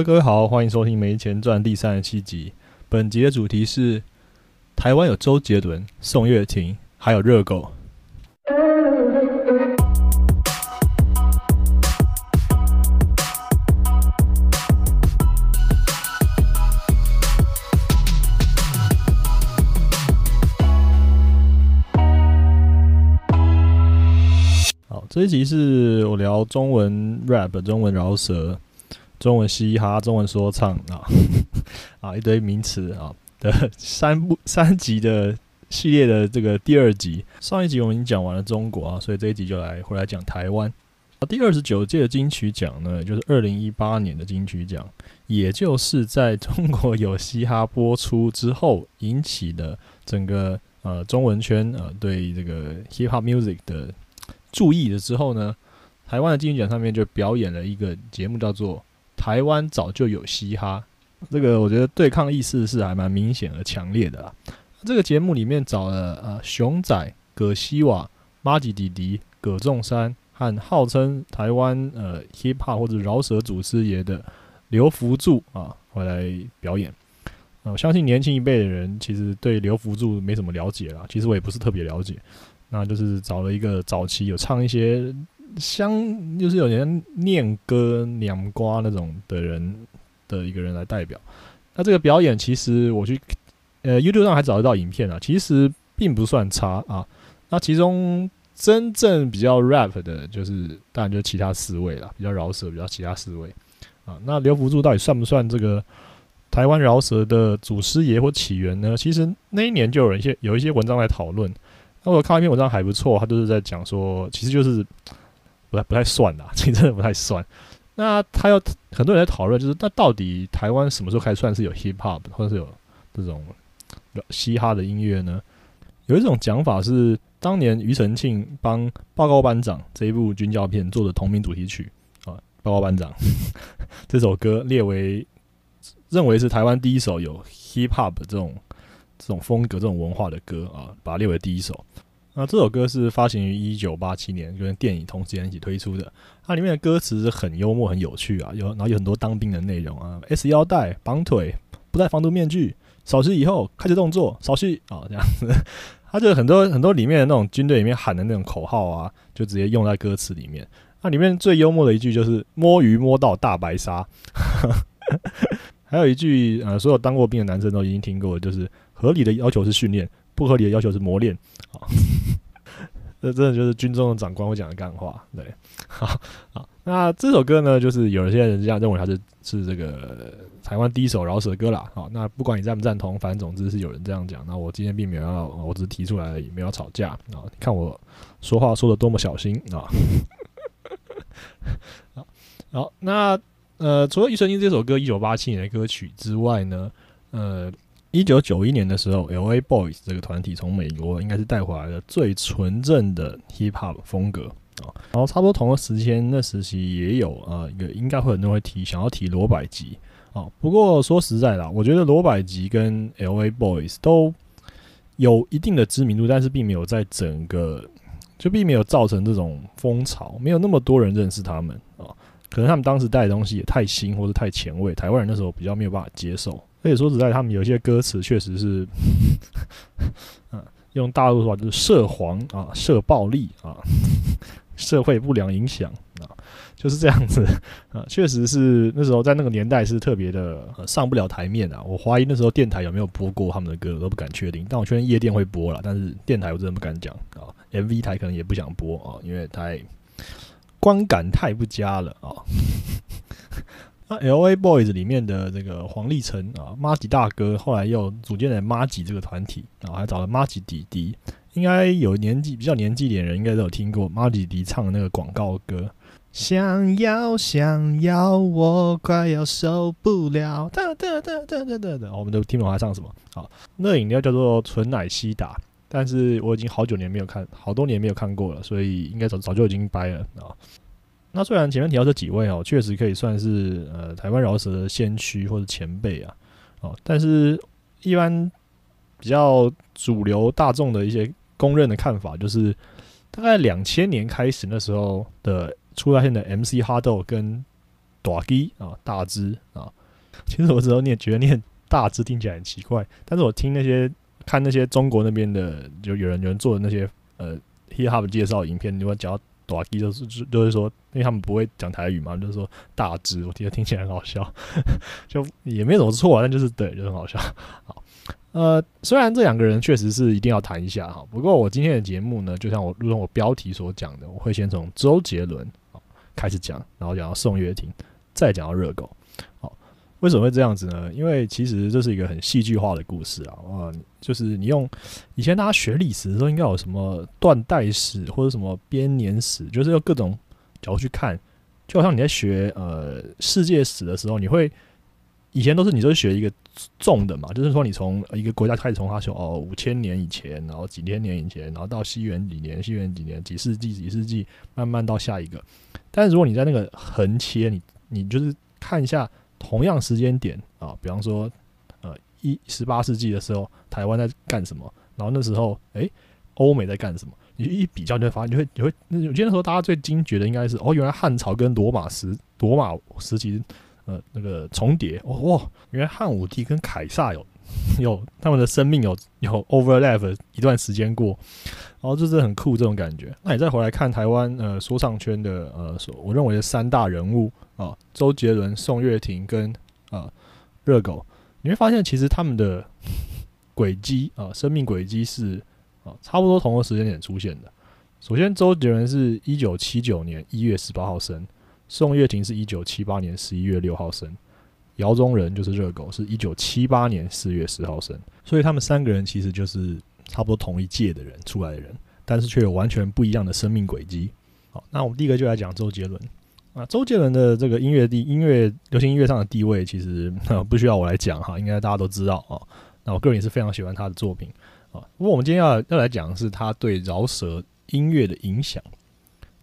各位好，欢迎收听《没钱赚》第三十七集。本集的主题是台湾有周杰伦、宋岳庭，还有热狗。好，这一集是我聊中文 rap、中文饶舌、中文嘻哈、中文说唱啊 啊一堆名词啊的三部三集的系列的这个第二集。上一集我们已经讲完了中国啊，所以这一集就来回来讲台湾。第二十九届的金曲奖呢，就是二零一八年的金曲奖，也就是在中国有嘻哈播出之后引起的整个呃中文圈呃对这个 hip hop music 的。注意了之后呢，台湾的金曲奖上面就表演了一个节目，叫做《台湾早就有嘻哈》。这个我觉得对抗意识是还蛮明显而强烈的啦。这个节目里面找了呃熊仔、葛西瓦、马吉弟弟、葛仲山和号称台湾呃 hip hop 或者饶舌祖师爷的刘福柱啊回来表演。我相信年轻一辈的人其实对刘福柱没什么了解啦，其实我也不是特别了解。那就是找了一个早期有唱一些相，就是有人念歌、娘瓜那种的人的一个人来代表。那这个表演其实我去呃 YouTube 上还找得到影片啊，其实并不算差啊。那其中真正比较 rap 的，就是当然就是其他四位了，比较饶舌，比较其他四位啊。那刘福柱到底算不算这个台湾饶舌的祖师爷或起源呢？其实那一年就有人一些有一些文章来讨论。那我看一篇文章还不错，他就是在讲说，其实就是不太不太算啦，其实真的不太算。那他要很多人在讨论，就是那到底台湾什么时候开始算是有 hip hop 或者是有这种嘻哈的音乐呢？有一种讲法是，当年庾澄庆帮《报告班长》这一部军教片做的同名主题曲啊，《报告班长》这首歌列为认为是台湾第一首有 hip hop 这种。这种风格、这种文化的歌啊，把它列为第一首。那这首歌是发行于一九八七年，跟电影同时间一起推出的。它里面的歌词是很幽默、很有趣啊，有然后有很多当兵的内容啊，S 腰带、绑腿、不戴防毒面具、扫视以后开始动作、扫视啊这样子。它就很多很多里面的那种军队里面喊的那种口号啊，就直接用在歌词里面。那里面最幽默的一句就是“摸鱼摸到大白鲨”，还有一句呃，所有当过兵的男生都已经听过，就是。合理的要求是训练，不合理的要求是磨练。好，这真的就是军中的长官会讲的干话。对，好，好，那这首歌呢，就是有一些人这样认为它是是这个台湾第一首饶舌歌啦。好，那不管你赞不赞同，反正总之是有人这样讲。那我今天并没有要，我只是提出来而已，没有吵架啊。看我说话说的多么小心啊。好，好，那呃，除了《庾澄庆》这首歌一九八七年的歌曲之外呢，呃。一九九一年的时候，L.A. Boys 这个团体从美国应该是带回来的最纯正的 Hip Hop 风格啊。然后差不多同个时间，那时期也有啊，一个应该会很多人会提，想要提罗百吉啊。不过说实在的，我觉得罗百吉跟 L.A. Boys 都有一定的知名度，但是并没有在整个就并没有造成这种风潮，没有那么多人认识他们啊。可能他们当时带的东西也太新或者太前卫，台湾人那时候比较没有办法接受。而且说实在，他们有些歌词确实是，嗯，用大陆说法就是涉黄啊、涉暴力啊、社会不良影响啊，就是这样子啊，确实是那时候在那个年代是特别的上不了台面啊。我怀疑那时候电台有没有播过他们的歌，我都不敢确定。但我确认夜店会播了，但是电台我真的不敢讲啊。MV 台可能也不想播啊，因为太观感太不佳了啊。L.A. Boys 里面的这个黄立成啊，马吉大哥，后来又组建了马吉这个团体，然后还找了马吉弟弟，应该有年纪比较年纪点的人应该都有听过马吉弟唱的那个广告歌，想要想要我快要受不了，哒哒哒哒哒哒哒，我们都听不懂他唱什么。好，那饮料叫做纯奶西达，但是我已经好久年没有看，好多年没有看过了，所以应该早早就已经掰了啊。那虽然前面提到这几位哦，确实可以算是呃台湾饶舌的先驱或者前辈啊，哦，但是一般比较主流大众的一些公认的看法，就是大概两千年开始那时候的出来现的 MC 哈豆跟大鸡啊，大只啊。其实我之后念觉得念大只听起来很奇怪，但是我听那些看那些中国那边的，就有人有人做的那些呃 hip hop 介绍影片，如果讲大鸡就是就是说，因为他们不会讲台语嘛，就是说大只，我觉得听起来很好笑，就也没什么错，但就是对，就很好笑。好，呃，虽然这两个人确实是一定要谈一下哈，不过我今天的节目呢，就像我如同我标题所讲的，我会先从周杰伦开始讲，然后讲到宋岳庭，再讲到热狗。好，为什么会这样子呢？因为其实这是一个很戏剧化的故事啊，啊，就是你用以前大家学历史的时候，应该有什么断代史或者什么编年史，就是用各种角度去看，就好像你在学呃世界史的时候，你会。以前都是你都是学一个重的嘛，就是说你从一个国家开始从它说哦五千年以前，然后几千年以前，然后到西元几年，西元几年，几世纪几世纪，慢慢到下一个。但是如果你在那个横切，你你就是看一下同样时间点啊，比方说呃一十八世纪的时候，台湾在干什么，然后那时候诶欧美在干什么，你一比较你会发现，你会你会那我记得说大家最惊觉的应该是哦原来汉朝跟罗马时罗马时期。呃，那个重叠哦哇，原来汉武帝跟凯撒有 有他们的生命有有 overlap 一段时间过，然后就是很酷这种感觉。那你再回来看台湾呃说唱圈的呃所，我认为的三大人物啊，周杰伦、宋岳庭跟啊热狗，你会发现其实他们的 轨迹啊，生命轨迹是啊差不多同个时间点出现的。首先，周杰伦是一九七九年一月十八号生。宋岳庭是一九七八年十一月六号生，姚宗仁就是热狗，是一九七八年四月十号生，所以他们三个人其实就是差不多同一届的人出来的人，但是却有完全不一样的生命轨迹。好，那我们第一个就来讲周杰伦啊，周杰伦的这个音乐地音乐流行音乐上的地位，其实不需要我来讲哈，应该大家都知道啊。那我个人也是非常喜欢他的作品啊。不过我们今天要要来讲的是他对饶舌音乐的影响。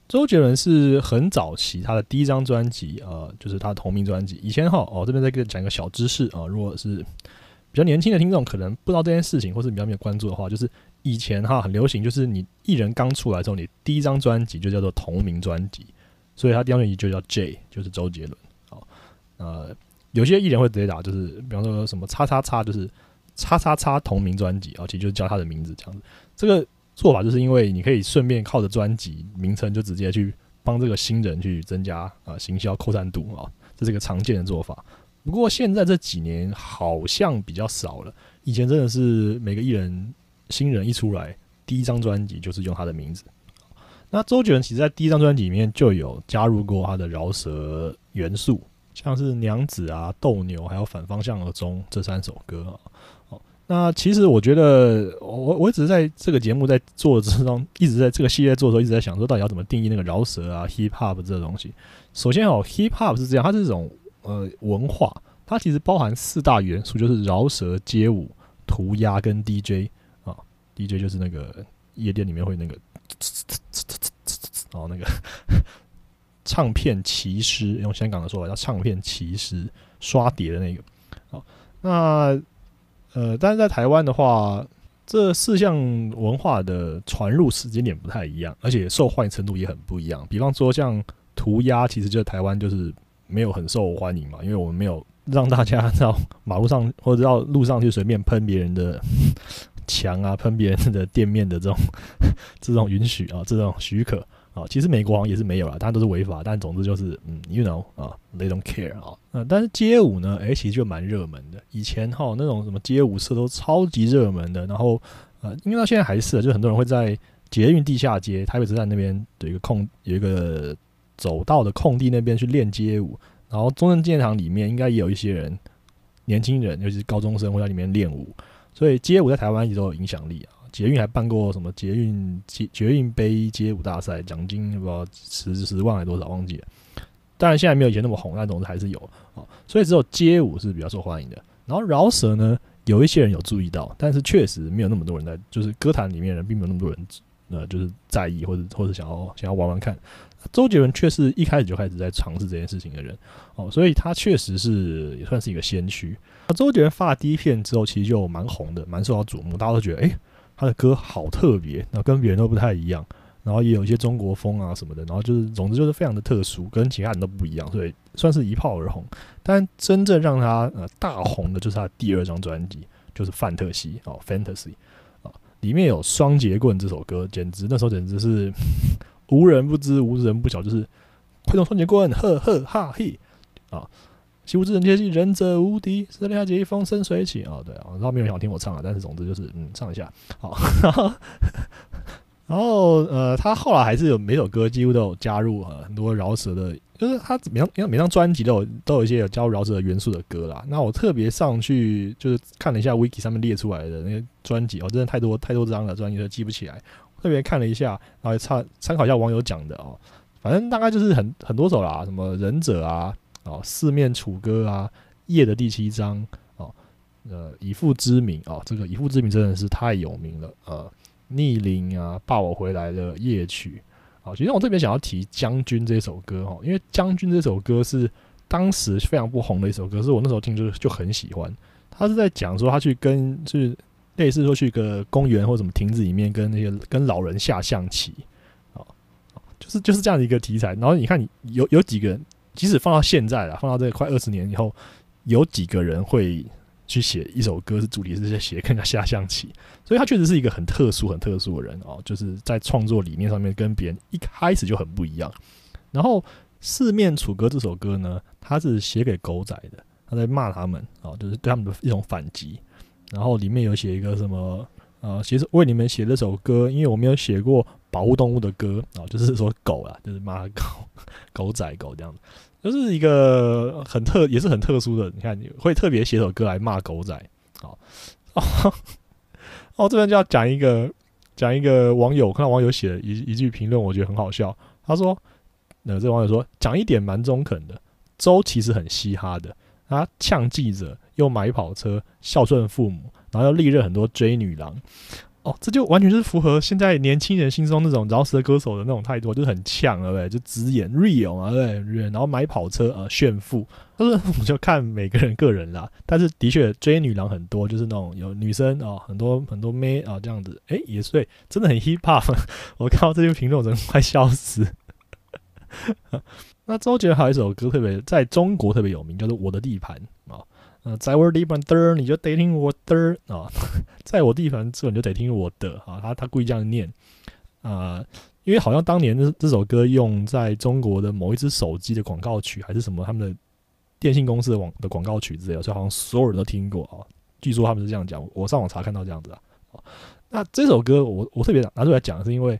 周杰伦是很早期，他的第一张专辑，呃，就是他的同名专辑。以前哈，哦，这边再给讲一个小知识啊，如果是比较年轻的听众，可能不知道这件事情，或是比较没有关注的话，就是以前哈很流行，就是你艺人刚出来之后，你第一张专辑就叫做同名专辑，所以他第一张专辑就叫 J，就是周杰伦。好，呃，有些艺人会直接打，就是比方说什么叉叉叉，就是叉叉叉同名专辑，而且就是叫他的名字这样子，这个。做法就是因为你可以顺便靠着专辑名称就直接去帮这个新人去增加啊行销扩散度啊，这是一个常见的做法。不过现在这几年好像比较少了，以前真的是每个艺人新人一出来，第一张专辑就是用他的名字。那周杰伦其实在第一张专辑里面就有加入过他的饶舌元素，像是娘子啊、斗牛还有反方向而终这三首歌啊。那其实我觉得，我我只是在这个节目在做之中，一直在这个系列做的时候，一直在想说，到底要怎么定义那个饶舌啊、hip hop 这个东西。首先哦，hip hop 是这样，它是这种呃文化，它其实包含四大元素，就是饶舌、街舞、涂鸦跟 DJ 啊。DJ 就是那个夜店里面会那个，哦那个 唱片骑师，用香港的说法叫唱片骑师，刷碟的那个。好，那。呃，但是在台湾的话，这四项文化的传入时间点不太一样，而且受欢迎程度也很不一样。比方说，像涂鸦，其实就台湾就是没有很受欢迎嘛，因为我们没有让大家 到马路上或者到路上去随便喷别人的墙啊，喷别人的店面的这种 这种允许啊，这种许可。啊，其实美国好像也是没有了，当然都是违法。但总之就是，嗯，you know 啊，they don't care 啊。嗯，但是街舞呢，哎，其实就蛮热门的。以前哈那种什么街舞社都超级热门的。然后呃，因为到现在还是，就很多人会在捷运地下街、台北车站那边有一个空有一个走道的空地那边去练街舞。然后中正纪念堂里面应该也有一些人，年轻人，尤其是高中生会在里面练舞。所以街舞在台湾一直都有影响力啊。捷运还办过什么捷运捷捷运杯街舞大赛，奖金不知道十十万还多少，忘记了。当然现在没有以前那么红，但总之还是有啊。所以只有街舞是比较受欢迎的。然后饶舌呢，有一些人有注意到，但是确实没有那么多人在，就是歌坛里面人并没有那么多人呃，就是在意或者或者想要想要玩玩看。周杰伦却是一开始就开始在尝试这件事情的人哦，所以他确实是也算是一个先驱。那周杰伦发第一片之后，其实就蛮红的，蛮受到瞩目，大家都觉得哎。他的歌好特别，那跟别人都不太一样。然后也有一些中国风啊什么的，然后就是总之就是非常的特殊，跟其他人都不一样，所以算是一炮而红。但真正让他呃大红的就是他第二张专辑，就是《范特西》哦，《Fantasy》啊，里面有《双节棍》这首歌，简直那时候简直是 无人不知，无人不晓，就是挥动双节棍，呵呵哈嘿啊！习武之人皆系忍者无敌，十里下结风生水起哦！对啊，然后没有人想听我唱啊，但是总之就是嗯，唱一下好。然后呃，他后来还是有每首歌几乎都有加入呃很多饶舌的，就是他每张每张专辑都有都有一些有加入饶舌的元素的歌啦。那我特别上去就是看了一下 Wiki 上面列出来的那些专辑哦，真的太多太多张了，专辑都记不起来。特别看了一下，然后参参考一下网友讲的哦，反正大概就是很很多首啦，什么忍者啊。哦，四面楚歌啊，夜的第七章哦，呃，以父之名哦，这个以父之名真的是太有名了。呃，逆鳞啊，霸我回来的夜曲。好，其实我特别想要提将军这首歌哈，因为将军这首歌是当时非常不红的一首歌，是我那时候听就就很喜欢。他是在讲说他去跟就是类似说去个公园或什么亭子里面跟那些跟老人下象棋，哦，就是就是这样的一个题材。然后你看，你有有几个人。即使放到现在了，放到这个快二十年以后，有几个人会去写一首歌是主题是在写跟人家下象棋？所以他确实是一个很特殊、很特殊的人哦，就是在创作理念上面跟别人一开始就很不一样。然后《四面楚歌》这首歌呢，他是写给狗仔的，他在骂他们哦，就是对他们的一种反击。然后里面有写一个什么呃，其实为你们写这首歌，因为我没有写过保护动物的歌啊，就是说狗啊，就是骂狗、狗仔、狗这样。就是一个很特，也是很特殊的。你看，你会特别写首歌来骂狗仔，好哦。哦，这边就要讲一个，讲一个网友，看到网友写的一一句评论，我觉得很好笑。他说：“那这网友说，讲一点蛮中肯的，周其实很嘻哈的，他呛记者，又买跑车，孝顺父母，然后又历任很多追女郎。”哦，这就完全是符合现在年轻人心中那种饶舌歌手的那种态度，就是很呛，对不对？就直言 real 啊，对不对？然后买跑车啊，炫富。他说，我们就看每个人个人啦。但是的确追女郎很多，就是那种有女生啊，很多很多妹啊这样子。哎，也是对，真的很 hip hop。我看到这些评论，我真的快笑死。那周杰伦还有一首歌特别在中国特别有名，叫做《我的地盘》啊。在我地盘的，你就得听我的啊，在我地盘这你就得听我的啊。他他故意这样念啊，因为好像当年这这首歌用在中国的某一只手机的广告曲，还是什么他们的电信公司的网的广告曲之类的，所以好像所有人都听过啊。据说他们是这样讲，我上网查看到这样子啊。那这首歌我我特别拿出来讲，是因为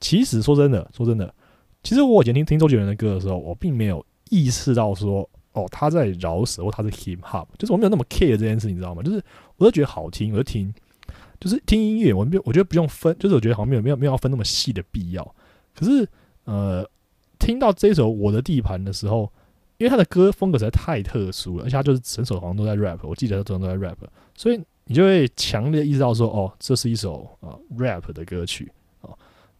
其实说真的，说真的，其实我以前听听周杰伦的歌的时候，我并没有意识到说。哦，他在饶舌，或他是 hip hop，就是我没有那么 care 这件事，你知道吗？就是我都觉得好听，我就听，就是听音乐，我没有，我觉得不用分，就是我觉得好像没有没有没有要分那么细的必要。可是，呃，听到这首《我的地盘》的时候，因为他的歌风格实在太特殊了，而且他就是整首好像都在 rap，我记得他整首都在 rap，所以你就会强烈意识到说，哦，这是一首啊 rap 的歌曲啊，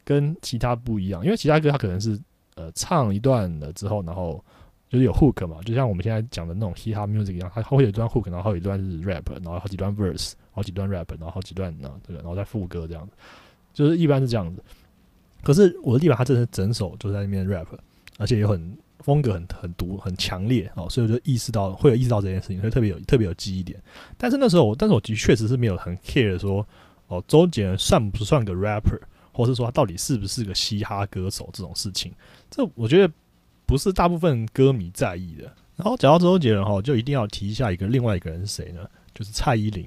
跟其他不一样，因为其他歌他可能是呃唱一段了之后，然后。就是有 hook 嘛，就像我们现在讲的那种 hip hop music 一样，它会有一段 hook，然后有一段是 rap，然后好几段 verse，好几段 rap，然后好几段呢，这个，然后再副歌这样子，就是一般是这样子。可是我的地方，它真的是整首就在那边 rap，而且也很风格很很独很强烈哦，所以我就意识到会有意识到这件事情，所以特别有特别有记忆点。但是那时候，但是我的确实是没有很 care 说哦，周杰伦算不算个 rapper，或是说他到底是不是个嘻哈歌手这种事情，这我觉得。不是大部分歌迷在意的。然后讲到周杰伦哈，就一定要提一下一个另外一个人是谁呢？就是蔡依林。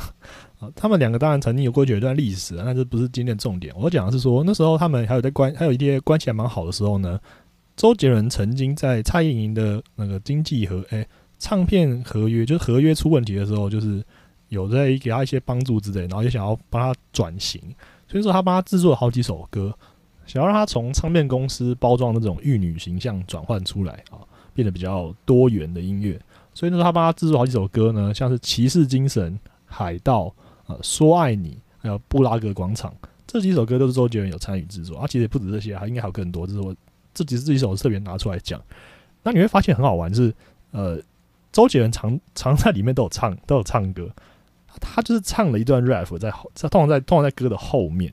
啊，他们两个当然曾经有过一段历史，那这不是今天的重点。我讲的是说，那时候他们还有在关，还有一些关系还蛮好的时候呢。周杰伦曾经在蔡依林的那个经济和，哎，唱片合约就是合约出问题的时候，就是有在给他一些帮助之类，然后也想要帮他转型，所以说他帮他制作了好几首歌。想要让他从唱片公司包装那种玉女形象转换出来啊，变得比较多元的音乐。所以呢，他帮他制作好几首歌呢，像是《骑士精神》、《海盗》、呃，《说爱你》还有《布拉格广场》这几首歌都是周杰伦有参与制作。啊，其实也不止这些，还应该还有更多。这是我这几这几首特别拿出来讲。那你会发现很好玩，就是呃，周杰伦常常在里面都有唱都有唱歌，他就是唱了一段 rap 在后，在通常在通常在歌的后面。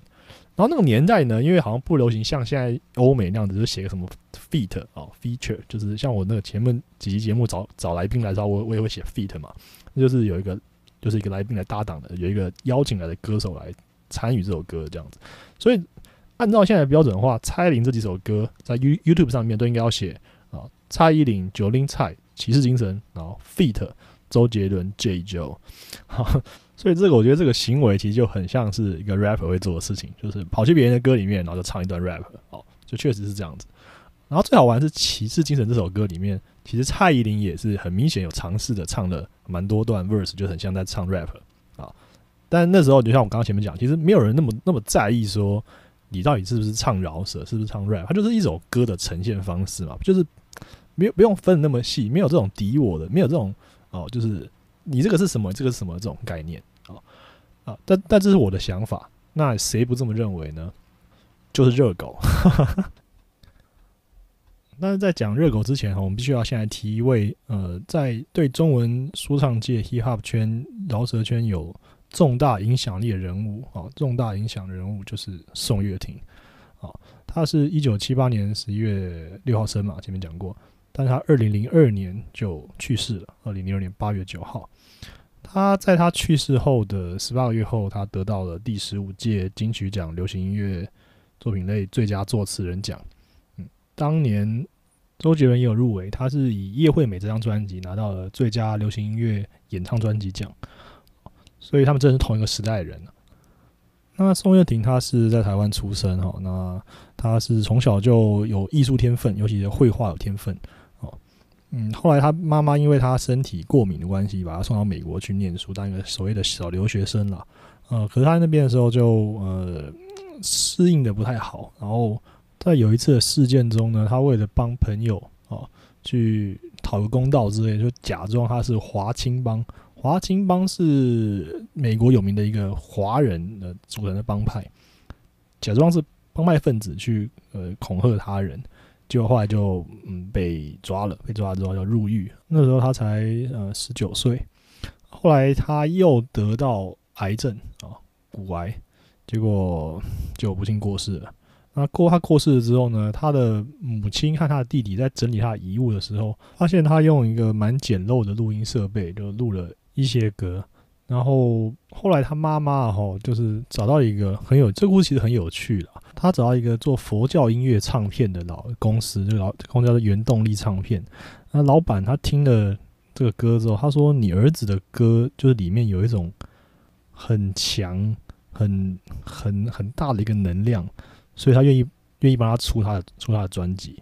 然后那个年代呢，因为好像不流行像现在欧美那样子，就写个什么 feat 哦 feature，就是像我那个前面几期节目找找来宾来的时候，我我也会写 feat 嘛，就是有一个就是一个来宾来搭档的，有一个邀请来的歌手来参与这首歌这样子。所以按照现在的标准的话，蔡依林这几首歌在 You YouTube 上面都应该要写啊，蔡依林、九零蔡、骑士精神，然后 feat 周杰伦、J Joe。所以这个我觉得这个行为其实就很像是一个 rapper 会做的事情，就是跑去别人的歌里面，然后就唱一段 rap，哦，就确实是这样子。然后最好玩是《骑士精神》这首歌里面，其实蔡依林也是很明显有尝试的唱了蛮多段 verse，就很像在唱 rap 啊。但那时候就像我刚刚前面讲，其实没有人那么那么在意说你到底是不是唱饶舌，是不是唱 rap，它就是一首歌的呈现方式嘛，就是没有不用分那么细，没有这种敌我的，没有这种哦，就是你这个是什么，这个是什么这种概念。啊啊，但但这是我的想法，那谁不这么认为呢？就是热狗。但是在讲热狗之前哈，我们必须要先来提一位呃，在对中文说唱界 hip hop 圈饶舌圈有重大影响力的人物啊，重大影响的人物就是宋岳庭啊，他是一九七八年十一月六号生嘛，前面讲过，但是他二零零二年就去世了，二零零二年八月九号。他在他去世后的十八个月后，他得到了第十五届金曲奖流行音乐作品类最佳作词人奖。嗯，当年周杰伦也有入围，他是以《叶惠美》这张专辑拿到了最佳流行音乐演唱专辑奖。所以他们真是同一个时代的人那宋岳庭他是在台湾出生哈，那他是从小就有艺术天分，尤其是绘画有天分。嗯，后来他妈妈因为他身体过敏的关系，把他送到美国去念书，当一个所谓的小留学生了。呃，可是他那边的时候就呃适应的不太好。然后在有一次的事件中呢，他为了帮朋友啊去讨个公道之类，就假装他是华青帮。华青帮是美国有名的一个华人的组成的帮派，假装是帮派分子去呃恐吓他人。结果后来就嗯被抓了，被抓了之后要入狱。那时候他才呃十九岁，后来他又得到癌症啊骨癌，结果就不幸过世了。那过他过世了之后呢，他的母亲和他的弟弟在整理他的遗物的时候，发现他用一个蛮简陋的录音设备就录了一些歌。然后后来他妈妈哈就是找到一个很有这故事其实很有趣的。他找到一个做佛教音乐唱片的老公司，这个老公司叫做原动力唱片。那老板他听了这个歌之后，他说：“你儿子的歌就是里面有一种很强、很很很大的一个能量，所以他愿意愿意帮他出他的出他的专辑。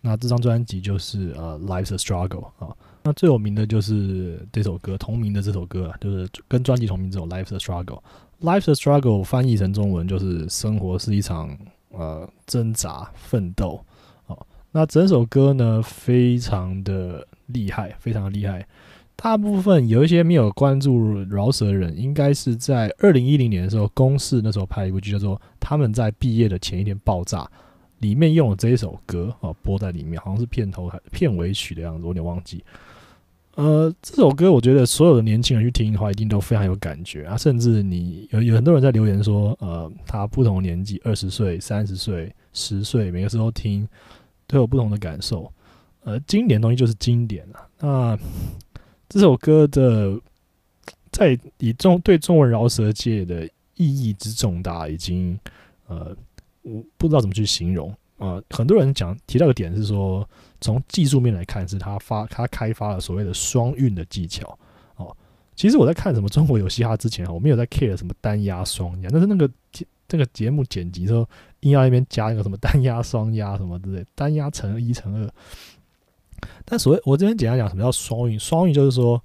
那这张专辑就是呃《Life's a Struggle》啊。那最有名的就是这首歌，同名的这首歌，就是跟专辑同名这首《Life's a Struggle》。Life's a struggle 翻译成中文就是生活是一场呃挣扎奋斗哦。那整首歌呢非常的厉害，非常的厉害。大部分有一些没有关注饶舌的人，应该是在二零一零年的时候，公视那时候拍一部剧叫做《他们在毕业的前一天爆炸》，里面用了这一首歌啊播在里面，好像是片头片尾曲的样子，我有点忘记。呃，这首歌我觉得所有的年轻人去听的话，一定都非常有感觉啊！甚至你有有很多人在留言说，呃，他不同年纪，二十岁、三十岁、十岁，每个时候听都有不同的感受。呃，经典东西就是经典了。那这首歌的在以中对中文饶舌界的意义之重大，已经呃，我不知道怎么去形容。呃，很多人讲提到个点是说，从技术面来看，是他发他开发了所谓的双韵的技巧。哦，其实我在看什么中国有嘻哈之前，我没有在 care 什么单压双压，但是那个这个节目剪辑说，硬要那边加一个什么单压双压什么之类，单压乘一乘二。但所谓我这边简单讲，什么叫双韵？双韵就是说，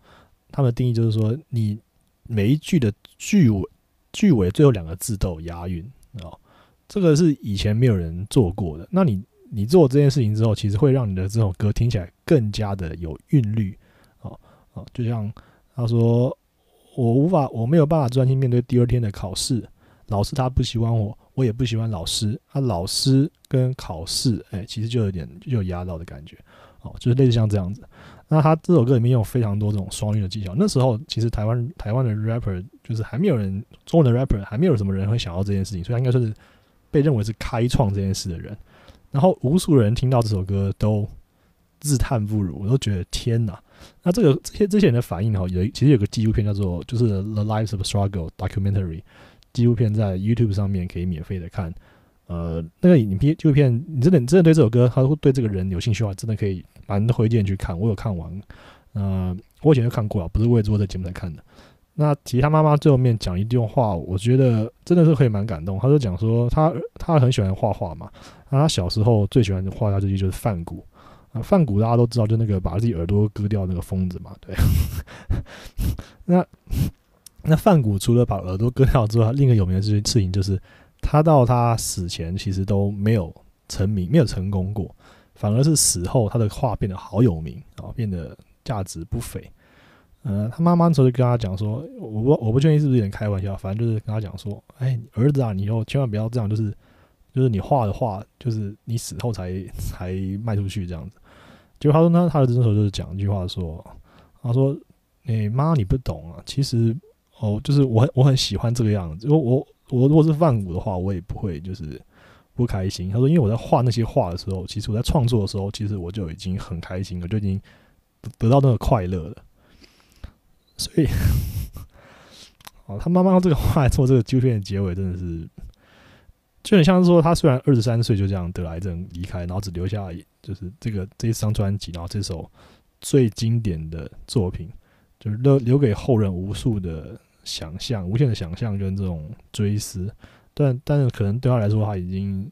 他们的定义就是说，你每一句的句尾句尾最后两个字都有押韵哦。这个是以前没有人做过的。那你你做这件事情之后，其实会让你的这首歌听起来更加的有韵律。哦哦，就像他说：“我无法，我没有办法专心面对第二天的考试。老师他不喜欢我，我也不喜欢老师。他老师跟考试，哎，其实就有点就有压到的感觉。哦，就是类似像这样子。那他这首歌里面有非常多这种双韵的技巧。那时候其实台湾台湾的 rapper 就是还没有人中文的 rapper 还没有什么人会想到这件事情，所以他应该说是。被认为是开创这件事的人。然后无数人听到这首歌都自叹不如，我都觉得天哪！那这个这些这些人的反应哈，有其实有个纪录片叫做就是《The Lives of Struggle》Documentary 纪录片，在 YouTube 上面可以免费的看。呃，那个影片纪录片，你真的你真的对这首歌，他会对这个人有兴趣的话，真的可以蛮推荐去看。我有看完，呃，我以前就看过了，不是为了做这节目才看的。那其实他妈妈最后面讲一段话，我觉得真的是可以蛮感动。他就讲说，他他很喜欢画画嘛，那他小时候最喜欢的画家之一就是梵谷啊。梵谷大家都知道，就那个把自己耳朵割掉那个疯子嘛，对。那那梵谷除了把耳朵割掉之外，另一个有名的事情就是。他到他死前其实都没有成名，没有成功过，反而是死后他的画变得好有名啊，变得价值不菲。呃，他妈妈那时候就跟他讲说：“我不我不确定是不是有点开玩笑，反正就是跟他讲说，哎，儿子啊，你以后千万不要这样，就是就是你画的画，就是你死后才 才卖出去这样子。”结果他说呢，他儿子那时候就是讲一句话说：“他说，哎妈，你不懂啊，其实哦，就是我很我很喜欢这个样子，因为我。”我如果是范古的话，我也不会就是不开心。他说，因为我在画那些画的时候，其实我在创作的时候，其实我就已经很开心了，就已经得得到那个快乐了。所以，哦，他妈妈用这个话来做这个纪录片的结尾，真的是就很像是说，他虽然二十三岁就这样得癌症离开，然后只留下就是这个这一张专辑，然后这首最经典的作品，就是留留给后人无数的。想象，无限的想象跟这种追思，但但是可能对他来说，他已经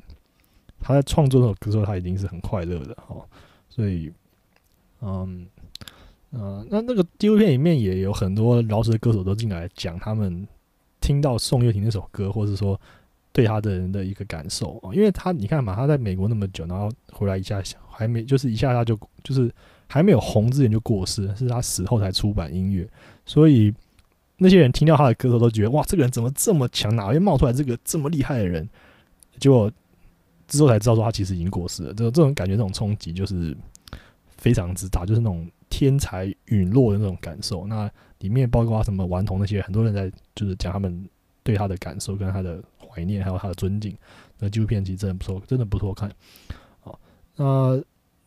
他在创作这首歌的时候，他已经是很快乐的哦。所以，嗯，呃，那那个纪录片里面也有很多饶舌歌手都进来讲他们听到宋岳庭那首歌，或者说对他的人的一个感受啊。因为他你看嘛，他在美国那么久，然后回来一下还没就是一下他就就是还没有红之前就过世，是他死后才出版音乐，所以。那些人听到他的歌手都觉得哇，这个人怎么这么强？哪会冒出来这个这么厉害的人？结果之后才知道说他其实已经过世了。这种这种感觉，这种冲击就是非常之大，就是那种天才陨落的那种感受。那里面包括什么顽童那些，很多人在就是讲他们对他的感受、跟他的怀念，还有他的尊敬。那纪录片其实真的不错，真的不错看。好，那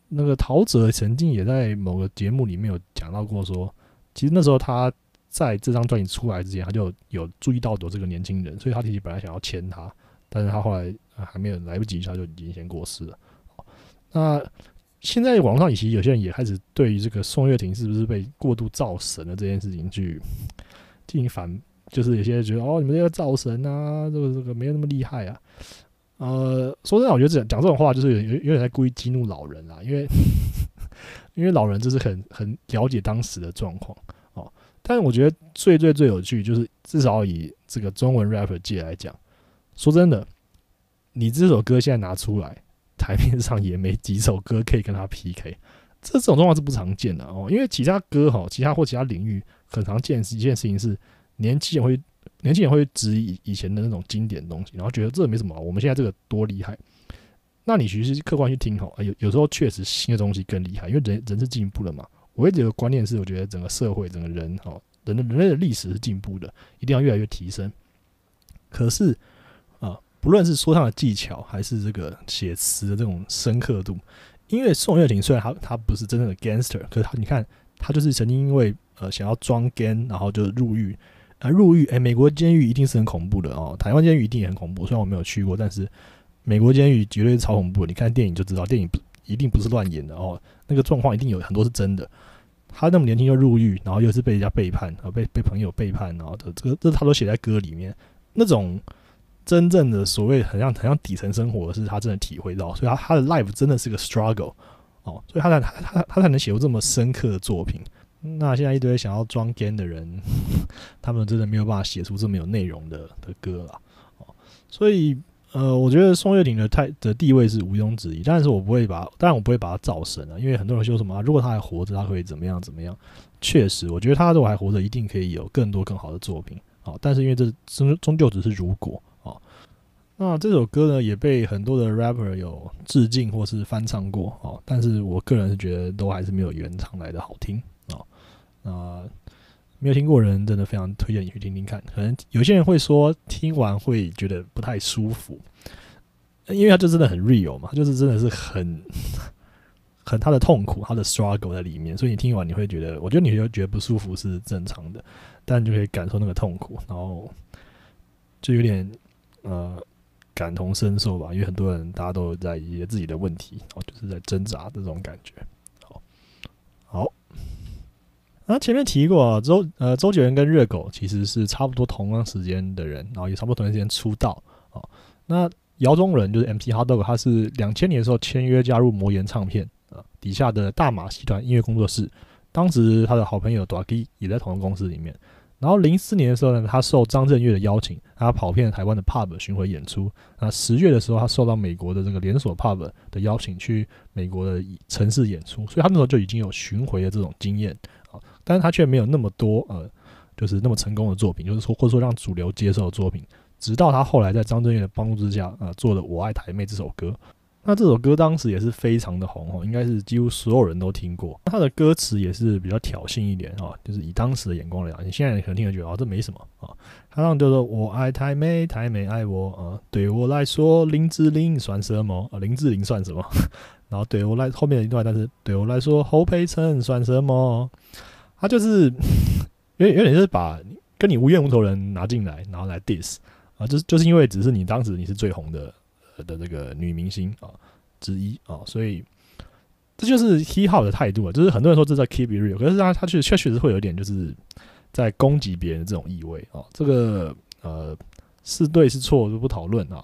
那个陶喆曾经也在某个节目里面有讲到过，说其实那时候他。在这张专辑出来之前，他就有注意到有这个年轻人，所以他其实本来想要签他，但是他后来还没有来不及，他就已经先过世了。那现在网上以及有些人也开始对于这个宋岳庭是不是被过度造神了这件事情去进行反，就是有些人觉得哦，你们这个造神啊，这个这个没有那么厉害啊。呃，说真的，我觉得讲讲这种话就是有有点在故意激怒老人啊，因为 因为老人就是很很了解当时的状况哦。但是我觉得最最最有趣，就是至少以这个中文 rapper 界来讲，说真的，你这首歌现在拿出来，台面上也没几首歌可以跟他 PK，这种状况是不常见的哦。因为其他歌哈，其他或其他领域很常见一件事情是，年轻人会年轻人会质疑以前的那种经典的东西，然后觉得这没什么，我们现在这个多厉害。那你其实客观去听哈，有有时候确实新的东西更厉害，因为人人是进步了嘛。我一直有个观念是，我觉得整个社会、整个人，哈，人的人类的历史是进步的，一定要越来越提升。可是，不论是说唱的技巧，还是这个写词的这种深刻度，因为宋岳庭虽然他他不是真正的 gangster，可是他你看他就是曾经因为呃想要装 gang，然后就入狱啊入狱。哎，美国监狱一定是很恐怖的哦，台湾监狱一定也很恐怖。虽然我没有去过，但是美国监狱绝对是超恐怖。你看电影就知道，电影不一定不是乱演的哦，那个状况一定有很多是真的。他那么年轻就入狱，然后又是被人家背叛，啊，被被朋友背叛，然后的这个这他都写在歌里面。那种真正的所谓很像很像底层生活，是他真的体会到，所以他他的 life 真的是个 struggle 哦，所以他才他他他才能写出这么深刻的作品。那现在一堆想要装 g a n 的人，他们真的没有办法写出这么有内容的的歌了哦，所以。呃，我觉得宋岳庭的太的地位是毋庸置疑，但是我不会把，当然我不会把他造神啊，因为很多人说什么，如果他还活着，他会怎么样怎么样？确实，我觉得他如果还活着，一定可以有更多更好的作品。好，但是因为这终终究只是如果，那这首歌呢，也被很多的 rapper 有致敬或是翻唱过哦，但是我个人是觉得都还是没有原唱来的好听啊，那。没有听过人，真的非常推荐你去听听看。可能有些人会说听完会觉得不太舒服，因为他就真的很 real 嘛，就是真的是很 很他的痛苦，他的 struggle 在里面，所以你听完你会觉得，我觉得你会觉得不舒服是正常的，但就可以感受那个痛苦，然后就有点呃感同身受吧，因为很多人大家都在一些自己的问题，然后就是在挣扎这种感觉。好，好，那前面提过啊，周呃周杰伦跟热狗其实是差不多同样时间的人，然后也差不多同一时间出道啊，那。姚中仁就是 MC Hotdog，他是两千年的时候签约加入魔岩唱片啊底下的大马戏团音乐工作室。当时他的好朋友 d a g i 也在同一个公司里面。然后零四年的时候呢，他受张震岳的邀请，他跑遍台湾的 pub 巡回演出。那十月的时候，他受到美国的这个连锁 pub 的邀请，去美国的城市演出。所以他那时候就已经有巡回的这种经验啊，但是他却没有那么多呃，就是那么成功的作品，就是说或者说让主流接受的作品。直到他后来在张震岳的帮助之下，啊，做了《我爱台妹》这首歌。那这首歌当时也是非常的红哦，应该是几乎所有人都听过。他的歌词也是比较挑衅一点哦，就是以当时的眼光来讲，你现在可能听了觉得哦，这没什么啊。他让就说我爱台妹，台妹爱我啊。对我来说，林志玲算什么啊？林志玲算什么？然后对我来后面的一段，但是对我来说，侯佩岑算什么？他就是有 有点就是把跟你无冤无头人拿进来，然后来 diss。啊，就是就是因为只是你当时你是最红的的这个女明星啊之一啊，所以这就是 He 号的态度啊。就是很多人说这叫 Keep it real，可是他他确确确实会有点就是在攻击别人的这种意味啊。这个呃是对是错就不讨论啊。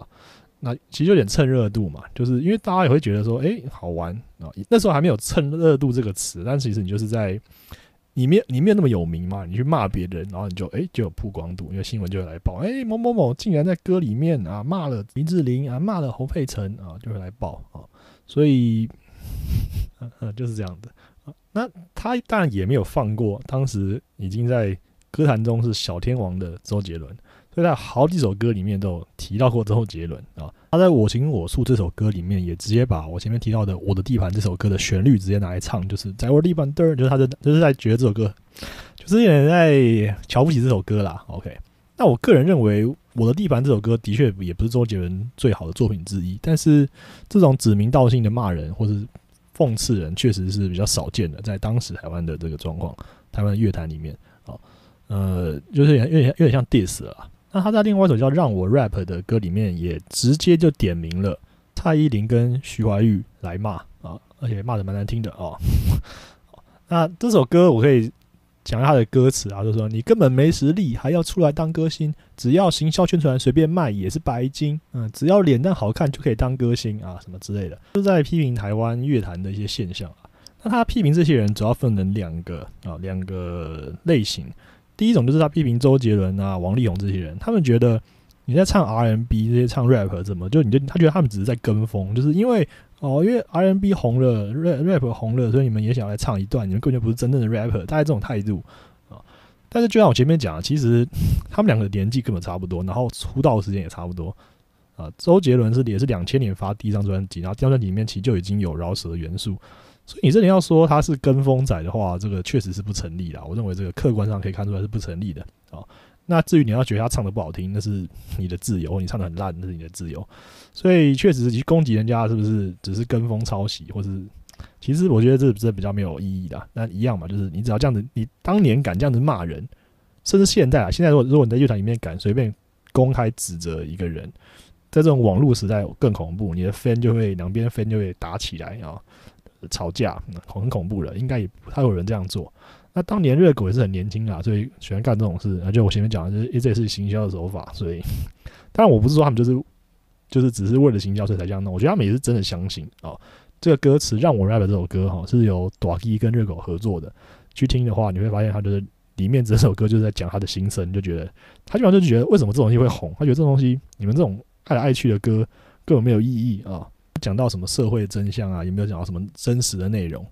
那其实有点蹭热度嘛，就是因为大家也会觉得说，哎，好玩啊。那时候还没有蹭热度这个词，但其实你就是在。你没有你没有那么有名嘛？你去骂别人，然后你就哎就有曝光度，因为新闻就会来报，哎某某某竟然在歌里面啊骂了林志玲啊骂了侯佩岑啊，就会来报啊，所以嗯 就是这样的。那他当然也没有放过当时已经在歌坛中是小天王的周杰伦。所以在好几首歌里面都有提到过周杰伦啊，他在我行我素这首歌里面也直接把我前面提到的我的地盘这首歌的旋律直接拿来唱，就是在我的地盘嘚，就是他的就是在觉得这首歌就是有点在瞧不起这首歌啦。OK，那我个人认为我的地盘这首歌的确也不是周杰伦最好的作品之一，但是这种指名道姓的骂人或是讽刺人确实是比较少见的，在当时台湾的这个状况，台湾乐坛里面啊，呃，就是有点有点像 diss 了。那他在另外一首叫《让我 rap》的歌里面，也直接就点名了蔡依林跟徐怀钰来骂啊，而且骂的蛮难听的啊。那这首歌我可以讲一下他的歌词啊，就说你根本没实力，还要出来当歌星，只要行销宣传随便卖也是白金，嗯，只要脸蛋好看就可以当歌星啊，什么之类的，就在批评台湾乐坛的一些现象啊。那他批评这些人主要分成两个啊，两个类型。第一种就是他批评周杰伦啊、王力宏这些人，他们觉得你在唱 R&B 这些唱 rap 怎么就你就他觉得他们只是在跟风，就是因为哦，因为 R&B 红了，rap 红了，所以你们也想来唱一段，你们根本就不是真正的 rapper，大概这种态度啊。但是就像我前面讲，其实他们两个年纪根本差不多，然后出道时间也差不多啊。周杰伦是也是两千年发第一张专辑，然后第二张专辑里面其实就已经有饶舌元素。所以你这里要说他是跟风仔的话，这个确实是不成立的。我认为这个客观上可以看出来是不成立的啊。那至于你要觉得他唱的不好听，那是你的自由；你唱的很烂，那是你的自由。所以确实，去攻击人家是不是只是跟风抄袭，或是其实我觉得这这比较没有意义的。那一样嘛，就是你只要这样子，你当年敢这样子骂人，甚至现在啊，现在如果如果你在乐团里面敢随便公开指责一个人，在这种网络时代更恐怖，你的 fan 就会两边 fan 就会打起来啊。吵架很恐怖了，应该也不太有人这样做。那当年热狗也是很年轻啊，所以喜欢干这种事。而且我前面讲的就是，这也是行销的手法。所以，当然我不是说他们就是就是只是为了行销所以才这样弄。我觉得他们也是真的相信啊。这个歌词让我 rap 这首歌哈，是由短 G 跟热狗合作的。去听的话，你会发现他就是里面这首歌就是在讲他的心声，就觉得他基本上就觉得为什么这种东西会红？他觉得这种东西你们这种爱来爱去的歌根本没有意义啊。讲到什么社会真相啊？有没有讲到什么真实的内容？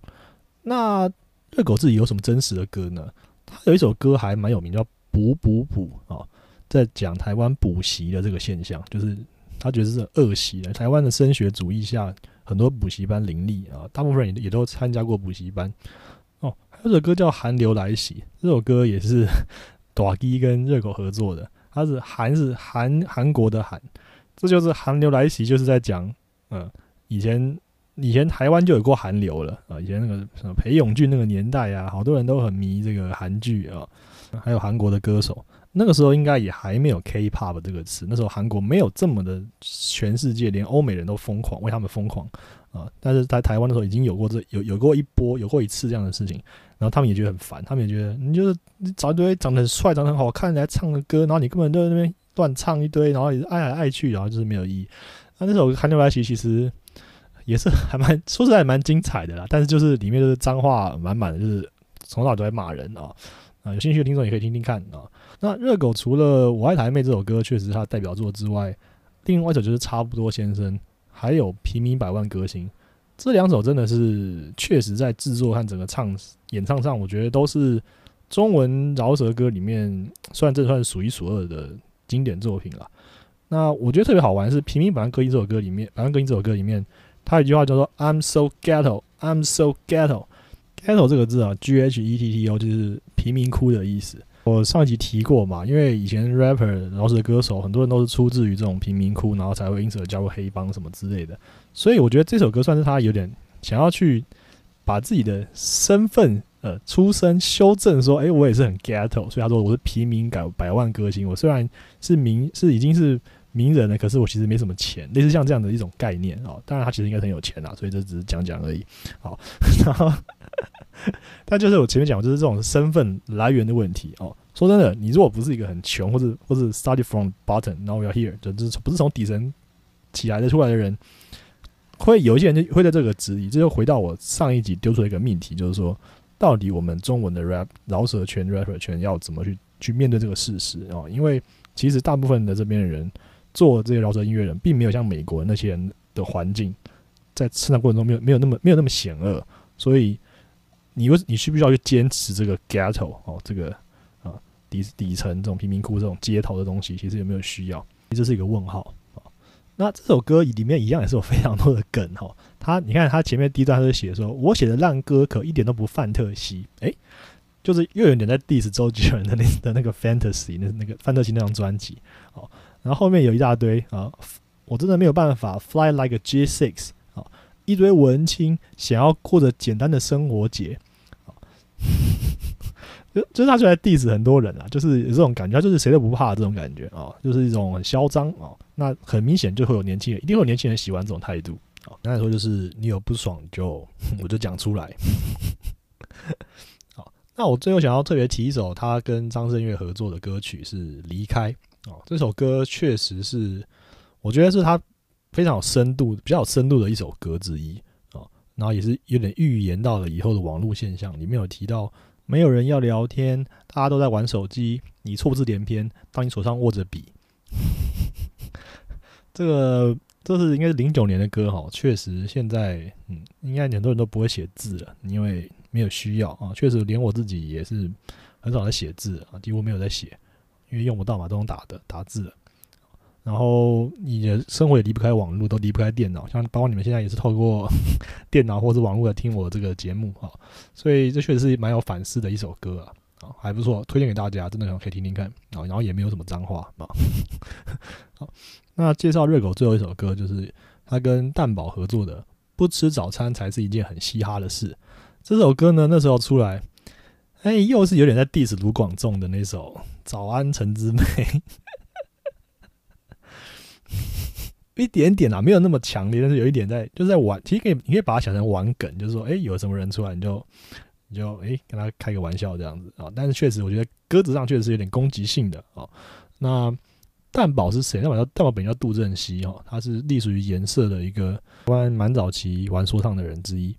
那热狗自己有什么真实的歌呢？他有一首歌还蛮有名，叫《补补补》啊，在讲台湾补习的这个现象，就是他觉得是恶习的。台湾的升学主义下，很多补习班林立啊，大部分人也都参加过补习班。哦，还有首歌叫《寒流来袭》，这首歌也是 短 G 跟热狗合作的，它是韩是韩韩国的韩。这就是寒流来袭，就是在讲，嗯，以前以前台湾就有过韩流了啊，以前那个什么裴勇俊那个年代啊，好多人都很迷这个韩剧啊，还有韩国的歌手，那个时候应该也还没有 K-pop 这个词，那时候韩国没有这么的全世界连欧美人都疯狂为他们疯狂啊，但是在台湾的时候已经有过这有有过一波有过一次这样的事情，然后他们也觉得很烦，他们也觉得你就是你找一堆长得很帅、长得很好看来唱的歌，然后你根本就在那边。乱唱一堆，然后也是爱来爱去，然后就是没有意义。那那首《寒流来袭》其实也是还蛮说实在蛮精彩的啦，但是就是里面就是脏话满满的，就是从早都在骂人啊啊！有兴趣的听众也可以听听看啊。那热狗除了《我爱台妹》这首歌确实是他代表作之外，另外一首就是《差不多先生》，还有《平民百万歌星》这两首真的是确实在制作和整个唱演唱上，我觉得都是中文饶舌歌里面算这算数一数二的。经典作品了，那我觉得特别好玩是《平民百万歌音》这首歌里面，《百万歌音》这首歌里面，它有一句话叫做 "I'm so ghetto, I'm so ghetto." ghetto 这个字啊，G H E T T O 就是贫民窟的意思。我上一集提过嘛，因为以前 rapper 然后是歌手，很多人都是出自于这种贫民窟，然后才会因此而加入黑帮什么之类的。所以我觉得这首歌算是他有点想要去把自己的身份。呃，出身修正说，哎，我也是很 ghetto，所以他说我是平民改百万歌星。我虽然是名是已经是名人呢，可是我其实没什么钱，类似像这样的一种概念哦。当然他其实应该很有钱啊，所以这只是讲讲而已。好，然后，但就是我前面讲，就是这种身份来源的问题哦。说真的，你如果不是一个很穷，或者或者 study from bottom，now you're here，就是不是从底层起来的出来的人，会有一些人就会在这个质疑。这就回到我上一集丢出一个命题，就是说。到底我们中文的 rap 饶舌圈 rapper 圈要怎么去去面对这个事实啊？因为其实大部分的这边的人做这些饶舌音乐人，并没有像美国那些人的环境，在生产过程中没有没有那么没有那么险恶，所以你为你需不需要去坚持这个 ghetto 哦，这个啊底底层这种贫民窟这种街头的东西，其实有没有需要？这是一个问号。那这首歌里面一样也是有非常多的梗哈，他你看他前面第一段他就写说，我写的烂歌可一点都不范特西，诶，就是又有点在 diss 周杰伦的那的那个 fantasy 那那个范特西那张专辑哦，然后后面有一大堆啊，我真的没有办法 fly like a G six 啊，一堆文青想要过着简单的生活节。就就是他就在 diss 很多人啊，就是有这种感觉，他就是谁都不怕这种感觉啊，就是一种很嚣张啊。那很明显就会有年轻人，一定会有年轻人喜欢这种态度啊。刚才说就是你有不爽就 我就讲出来。好，那我最后想要特别提一首他跟张震岳合作的歌曲是《离开》哦，这首歌确实是我觉得是他非常有深度、比较有深度的一首歌之一啊。然后也是有点预言到了以后的网络现象，里面有提到。没有人要聊天，大家都在玩手机。你错字连篇，当你手上握着笔，这个这是应该是零九年的歌哈。确实，现在嗯，应该很多人都不会写字了，因为没有需要啊。确实，连我自己也是很少在写字啊，几乎没有在写，因为用不到嘛，都用打的打字。然后你的生活也离不开网络，都离不开电脑，像包括你们现在也是透过 电脑或者网络来听我这个节目啊，所以这确实是蛮有反思的一首歌啊，啊还不错，推荐给大家，真的可以听听看啊，然后也没有什么脏话啊。好，那介绍热狗最后一首歌就是他跟蛋宝合作的《不吃早餐才是一件很嘻哈的事》这首歌呢，那时候出来，哎，又是有点在 diss 卢广仲的那首《早安陈之美》。一点点啊，没有那么强烈，但是有一点在，就是在玩。其实可以，你可以把它想成玩梗，就是说，哎，有什么人出来，你就你就哎跟他开个玩笑这样子啊。但是确实，我觉得歌词上确实是有点攻击性的啊。那蛋宝是谁？蛋宝叫蛋宝本叫杜振熙哦，他是隶属于颜色的一个玩蛮早期玩说唱的人之一。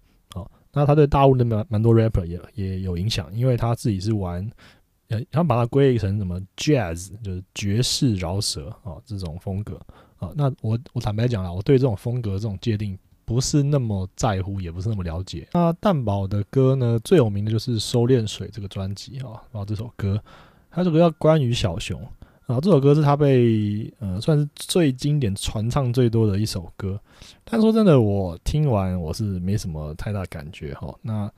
那他对大陆的蛮蛮多 rapper 也也有影响，因为他自己是玩，呃他把它归类成什么 jazz，就是爵士饶舌啊这种风格。啊，那我我坦白讲了，我对这种风格这种界定不是那么在乎，也不是那么了解。那蛋宝的歌呢，最有名的就是《收敛水》这个专辑啊，然后这首歌，它这个叫关于小熊啊，这首歌是他被呃算是最经典传唱最多的一首歌。但说真的，我听完我是没什么太大感觉哈。那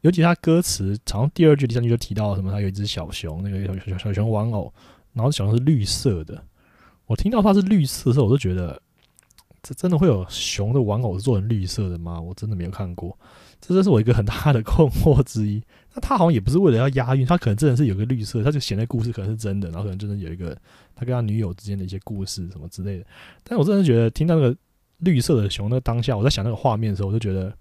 尤其他歌词，好像第二句、第三句就提到什么，他有一只小熊，那个小小小熊玩偶，然后小熊是绿色的。我听到它是绿色的时候，我就觉得这真的会有熊的玩偶是做成绿色的吗？我真的没有看过，这就是我一个很大的困惑之一。那他好像也不是为了要押韵，他可能真的是有个绿色，他就写那故事可能是真的，然后可能真的有一个他跟他女友之间的一些故事什么之类的。但我真的觉得听到那个绿色的熊，那个当下我在想那个画面的时候，我就觉得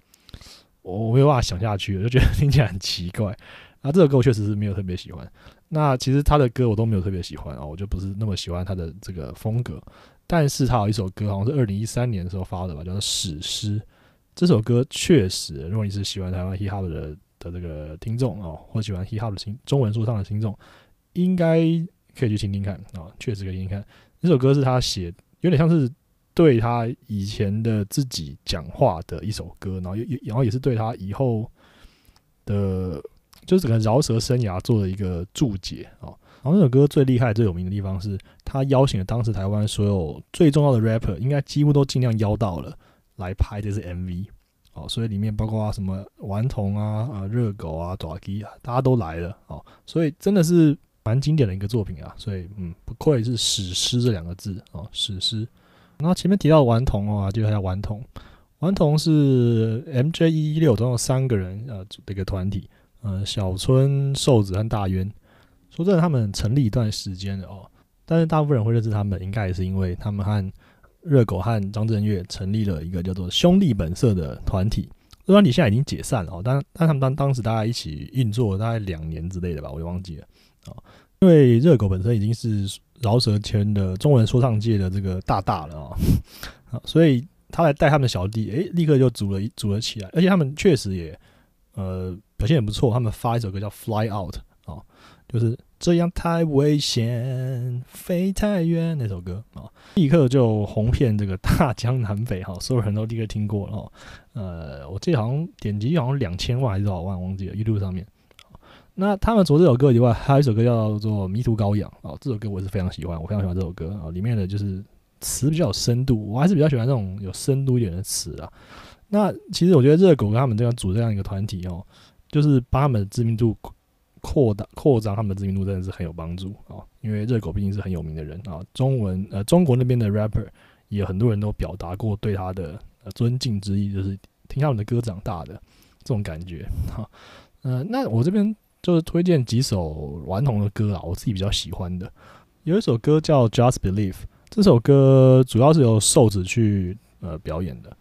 我我没有办法想下去，我就觉得听起来很奇怪。啊，这首歌我确实是没有特别喜欢。那其实他的歌我都没有特别喜欢啊，我就不是那么喜欢他的这个风格。但是他有一首歌，好像是二零一三年的时候发的吧，叫做《史诗》。这首歌确实，如果你是喜欢台湾 hip hop 的的这个听众哦，或喜欢 hip hop 的听中文说唱的听众，应该可以去听听看啊，确实可以听听看。这首歌是他写，有点像是对他以前的自己讲话的一首歌，然后也然后也是对他以后的。就是整个饶舌生涯做了一个注解啊，然后这首歌最厉害、最有名的地方是，他邀请了当时台湾所有最重要的 rapper，应该几乎都尽量邀到了来拍这支 MV，哦，所以里面包括什么顽童啊、啊热狗啊、爪基啊，大家都来了哦，所以真的是蛮经典的一个作品啊，所以嗯，不愧是史诗这两个字哦，史诗。然后前面提到顽童啊，就叫顽童，顽童是 MJ 一一六总有三个人呃组的一个团体。呃，小春、瘦子和大渊，说真的，他们成立一段时间了哦。但是大部分人会认识他们，应该也是因为他们和热狗和张震岳成立了一个叫做“兄弟本色”的团体。这团体现在已经解散了哦，但但他们当当时大家一起运作大概两年之类的吧，我也忘记了啊。因为热狗本身已经是饶舌圈的中文说唱界的这个大大了啊，所以他来带他们小弟，诶，立刻就组了组了起来，而且他们确实也呃。表现也不错，他们发一首歌叫《Fly Out》啊，就是这样太危险，飞太远那首歌啊，立刻就红遍这个大江南北哈，所有人都立刻听过了哦。呃，我记得好像点击好像两千万还是多少万，忘记了。YouTube 上面，那他们除了这首歌以外，还有一首歌叫做《迷途羔羊》啊，这首歌我是非常喜欢，我非常喜欢这首歌啊，里面的就是词比较有深度，我还是比较喜欢这种有深度一点的词啊。那其实我觉得热狗跟他们这样组这样一个团体哦。就是把他们的知名度扩大、扩张，他们的知名度真的是很有帮助啊！因为热狗毕竟是很有名的人啊，中文呃中国那边的 rapper 也很多人都表达过对他的呃尊敬之意，就是听他们的歌长大的这种感觉哈。呃，那我这边就是推荐几首顽童的歌啊，我自己比较喜欢的，有一首歌叫《Just Believe》，这首歌主要是由瘦子去呃表演的。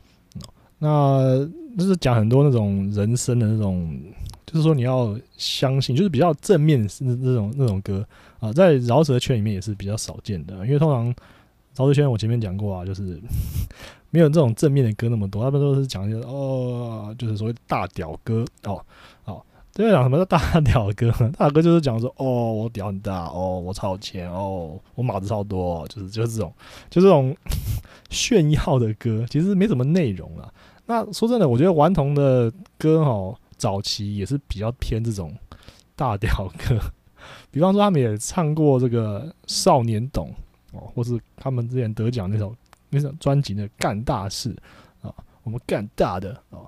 那就是讲很多那种人生的那种，就是说你要相信，就是比较正面是那种那种歌啊，在饶舌圈里面也是比较少见的，因为通常饶舌圈我前面讲过啊，就是 没有这种正面的歌那么多，他们都是讲一些哦，就是所谓大屌歌哦，哦，这边讲什么叫大屌歌？大哥就是讲说哦，我屌很大哦，我超有钱哦，我马子超多，就是就是这种就这种 炫耀的歌，其实没什么内容啊。那说真的，我觉得顽童的歌哈，早期也是比较偏这种大调歌，比方说他们也唱过这个《少年懂》哦，或是他们之前得奖那首那首专辑的《干大事》啊，我们干大的啊，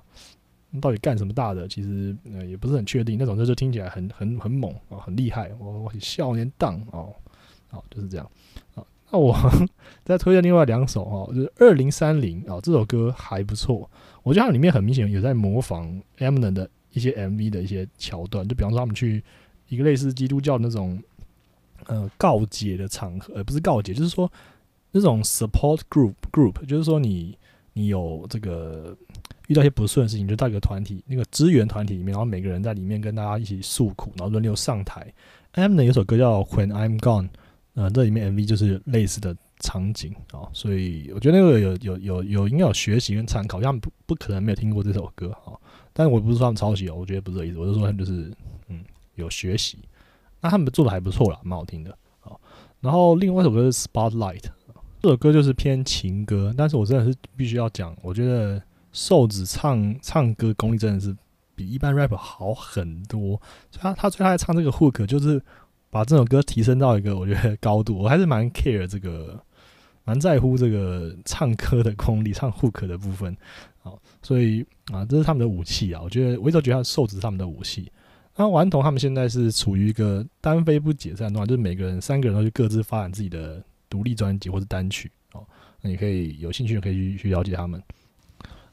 到底干什么大的？其实呃也不是很确定，那种歌就听起来很很很猛啊，很厉害。我我少年档哦，好就是这样啊。那我 再推荐另外两首哈，就是《二零三零》啊，这首歌还不错。我觉得它里面很明显有在模仿 Eminem 的一些 MV 的一些桥段，就比方说他们去一个类似基督教那种呃告解的场合，呃不是告解，就是说那种 support group group，就是说你你有这个遇到一些不顺的事情，就到一个团体那个支援团体里面，然后每个人在里面跟大家一起诉苦，然后轮流上台。M 呢有首歌叫 When I'm Gone，呃，这里面 MV 就是类似的。场景啊，所以我觉得那个有有有有应该有学习跟参考，他们不不可能没有听过这首歌啊。但是我不是说他们抄袭哦，我觉得不是这意思，我是说他们就是嗯有学习，那他们做的还不错啦，蛮好听的啊。然后另外一首歌是《Spotlight》，这首歌就是偏情歌，但是我真的是必须要讲，我觉得瘦子唱唱歌功力真的是比一般 rapper 好很多。所以他他最爱唱这个 hook，就是把这首歌提升到一个我觉得高度，我还是蛮 care 这个。蛮在乎这个唱歌的功力，唱 hook 的部分，好，所以啊，这是他们的武器啊。我觉得我一直觉得瘦子是他们的武器。那顽童他们现在是处于一个单飞不解散的状态，就是每个人三个人都去各自发展自己的独立专辑或者单曲哦，那你可以有兴趣可以去去了解他们。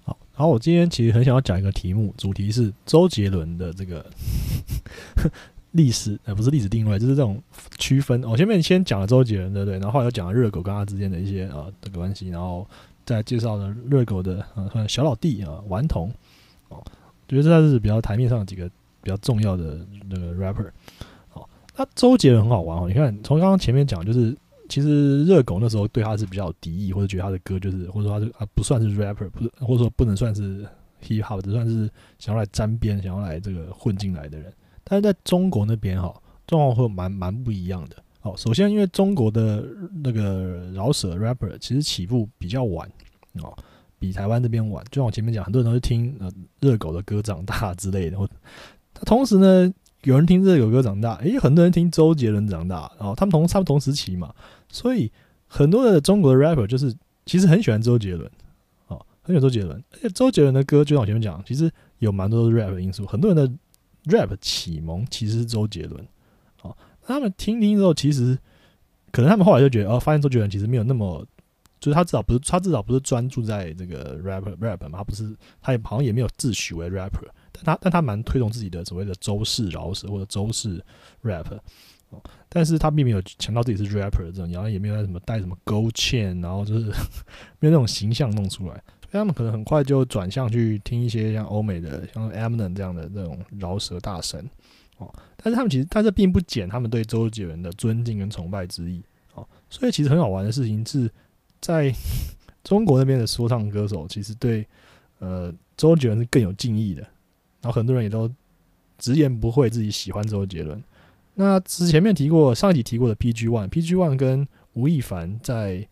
好，然后我今天其实很想要讲一个题目，主题是周杰伦的这个历史，呃，不是历史定位，就是这种区分。我前面先讲了周杰伦，对不对？然后后来又讲了热狗跟他之间的一些啊的关系，然后再介绍了热狗的呃小老弟啊顽童哦，觉得这是比较台面上几个比较重要的那个 rapper。好，那周杰伦很好玩哦，你看从刚刚前面讲，就是其实热狗那时候对他是比较敌意，或者觉得他的歌就是或者说他是啊不算是 rapper，不是或者说不能算是 hip hop，只算是想要来沾边、想要来这个混进来的人。但是在中国那边哈，状况会蛮蛮不一样的。哦，首先因为中国的那个饶舌 rapper 其实起步比较晚哦，比台湾这边晚。就像我前面讲，很多人都是听呃热狗的歌长大之类的。他同时呢，有人听热狗歌长大，诶，很多人听周杰伦长大，然后他们同他们同时期嘛，所以很多的中国的 rapper 就是其实很喜欢周杰伦，哦，很喜欢周杰伦。而且周杰伦的歌，就像我前面讲，其实有蛮多的 rap 因素，很多人的。Rap 启蒙其实是周杰伦，哦，他们听听之后，其实可能他们后来就觉得，哦，发现周杰伦其实没有那么，就是他至少不是，他至少不是专注在这个 rap rap 嘛，他不是，他也好像也没有自诩为 rapper，但他但他蛮推动自己的所谓的周氏饶舌或者周氏 rap，哦，但是他并没有强调自己是 rapper 这种，然后也没有什么带什么勾芡，然后就是 没有那种形象弄出来。他们可能很快就转向去听一些像欧美的，像 Eminem 这样的这种饶舌大神哦，但是他们其实，但这并不减他们对周杰伦的尊敬跟崇拜之意哦。所以其实很好玩的事情是，在中国那边的说唱歌手，其实对呃周杰伦是更有敬意的，然后很多人也都直言不讳自己喜欢周杰伦。那之前面提过，上一集提过的 PG One，PG One 跟吴亦凡在。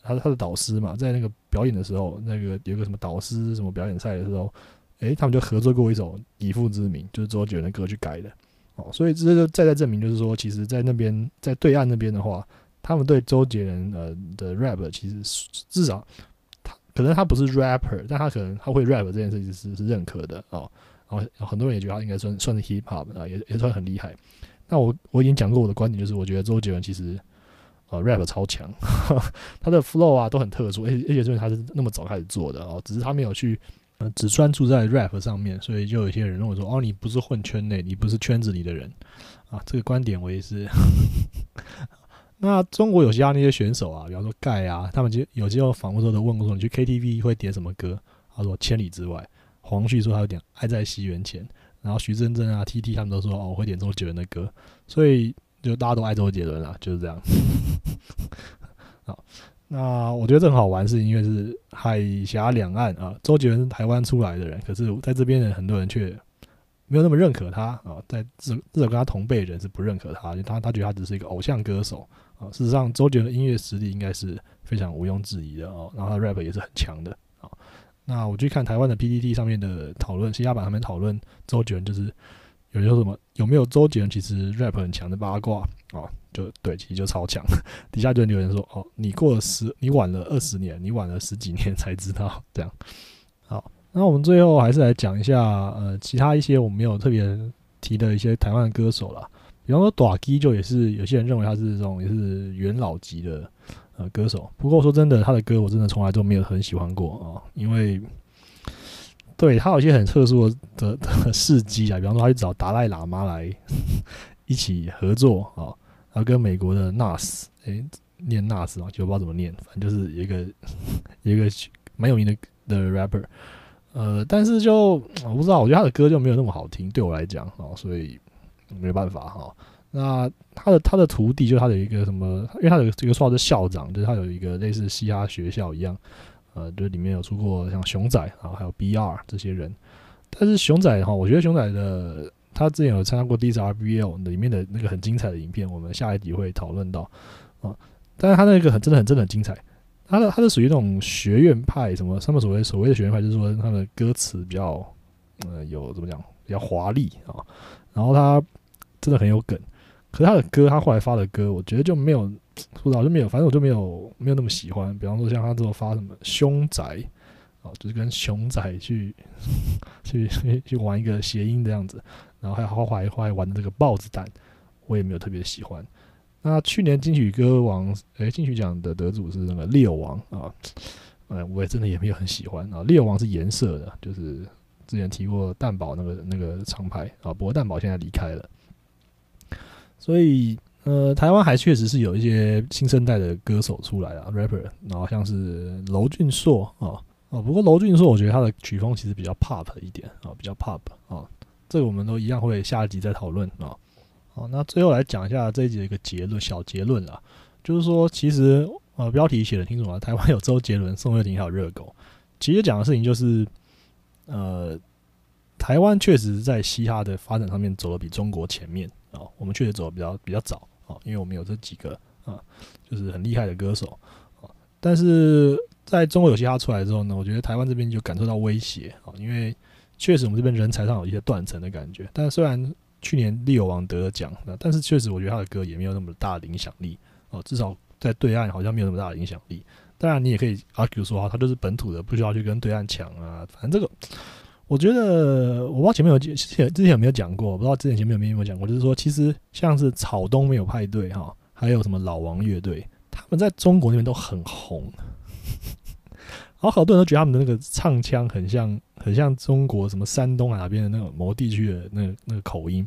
他他的导师嘛，在那个表演的时候，那个有个什么导师什么表演赛的时候，诶，他们就合作过一首《以父之名》，就是周杰伦的歌去改的哦。所以这就再再证明，就是说，其实，在那边在对岸那边的话，他们对周杰伦呃的 rap 其实至少他可能他不是 rapper，但他可能他会 rap 这件事情是是认可的哦。然后很多人也觉得他应该算算是 hip hop 啊，也也算很厉害。那我我已经讲过我的观点，就是我觉得周杰伦其实。呃，rap 超强，他的 flow 啊都很特殊，而且而且因为他是那么早开始做的哦，只是他没有去呃只专注在 rap 上面，所以就有些人认为说，哦，你不是混圈内，你不是圈子里的人啊，这个观点我也是。那中国有些那些选手啊，比方说盖啊，他们就有机会访问时候都问过说，你去 KTV 会点什么歌？他说千里之外。黄旭说他有点爱在西元前，然后徐真真啊，T T 他们都说哦，我会点周杰伦的歌，所以。就大家都爱周杰伦啊，就是这样。好，那我觉得这很好玩，是因为是海峡两岸啊，周杰伦是台湾出来的人，可是在这边的很多人却没有那么认可他啊，在至至少跟他同辈人是不认可他，他他觉得他只是一个偶像歌手啊。事实上，周杰伦音乐实力应该是非常毋庸置疑的哦，然后他 rap 也是很强的啊。那我去看台湾的 PPT 上面的讨论，新加坡他们讨论周杰伦就是。有人说什么有没有周杰伦其实 rap 很强的八卦哦，就对，其实就超强。底下就留言说哦，你过了十，你晚了二十年，你晚了十几年才知道 这样。好，那我们最后还是来讲一下呃，其他一些我没有特别提的一些台湾歌手啦。比方说短基就也是有些人认为他是这种也是元老级的呃歌手。不过说真的，他的歌我真的从来都没有很喜欢过啊，因为。对他有一些很特殊的 的事迹啊，比方说他去找达赖喇嘛来 一起合作啊，然后跟美国的 Nas，诶，念 Nas 啊，就不知道怎么念，反正就是一个一个蛮有名的的 rapper，呃，但是就我不知道，我觉得他的歌就没有那么好听，对我来讲啊，所以没办法哈。那他的他的徒弟就是他的一个什么，因为他的这个说的校长，就是他有一个类似嘻哈学校一样。呃，就里面有出过像熊仔，然后还有 B.R 这些人，但是熊仔哈，我觉得熊仔的他之前有参加过 D S R B L 里面的那个很精彩的影片，我们下一集会讨论到啊。但是他那个很真的很真的很精彩，他的他是属于那种学院派，什么他们所谓所谓的学院派，就是说他的歌词比较呃有怎么讲比较华丽啊，然后他真的很有梗，可是他的歌他后来发的歌，我觉得就没有。说老就没有，反正我就没有没有那么喜欢。比方说像他这种发什么凶仔，哦，就是跟熊仔去 去去玩一个谐音的样子，然后还有后来后来玩的这个豹子蛋，我也没有特别喜欢。那去年金曲歌王，诶，金曲奖的得主是那个猎王啊，呃，我也真的也没有很喜欢啊。猎王是颜色的，就是之前提过蛋堡那个那个厂牌啊，不过蛋堡现在离开了，所以呃，台湾还确实是有一些新生代的歌手出来啊，rapper，然后像是娄俊硕啊。哦，不过娄俊硕，我觉得他的曲风其实比较 pop 一点啊，比较 pop 啊，这个我们都一样会下一集再讨论啊。好，那最后来讲一下这一集的一个结论，小结论啦，就是说，其实呃标题写的清楚啊，台湾有周杰伦、宋岳庭还有热狗，其实讲的事情就是，呃，台湾确实在嘻哈的发展上面走的比中国前面啊，我们确实走的比较比较早啊，因为我们有这几个啊，就是很厉害的歌手啊，但是。在中国有嘻哈出来之后呢，我觉得台湾这边就感受到威胁啊，因为确实我们这边人才上有一些断层的感觉。但虽然去年利友王得了奖，那但是确实我觉得他的歌也没有那么大的影响力哦，至少在对岸好像没有那么大的影响力。当然你也可以 argue 说啊，他就是本土的，不需要去跟对岸抢啊。反正这个我觉得我不知道前面有之前之前有没有讲过，不知道之前前面有没有讲过，就是说其实像是草东没有派对哈，还有什么老王乐队，他们在中国那边都很红。然后好多人都觉得他们的那个唱腔很像，很像中国什么山东啊哪边的那个某地区的那那个口音。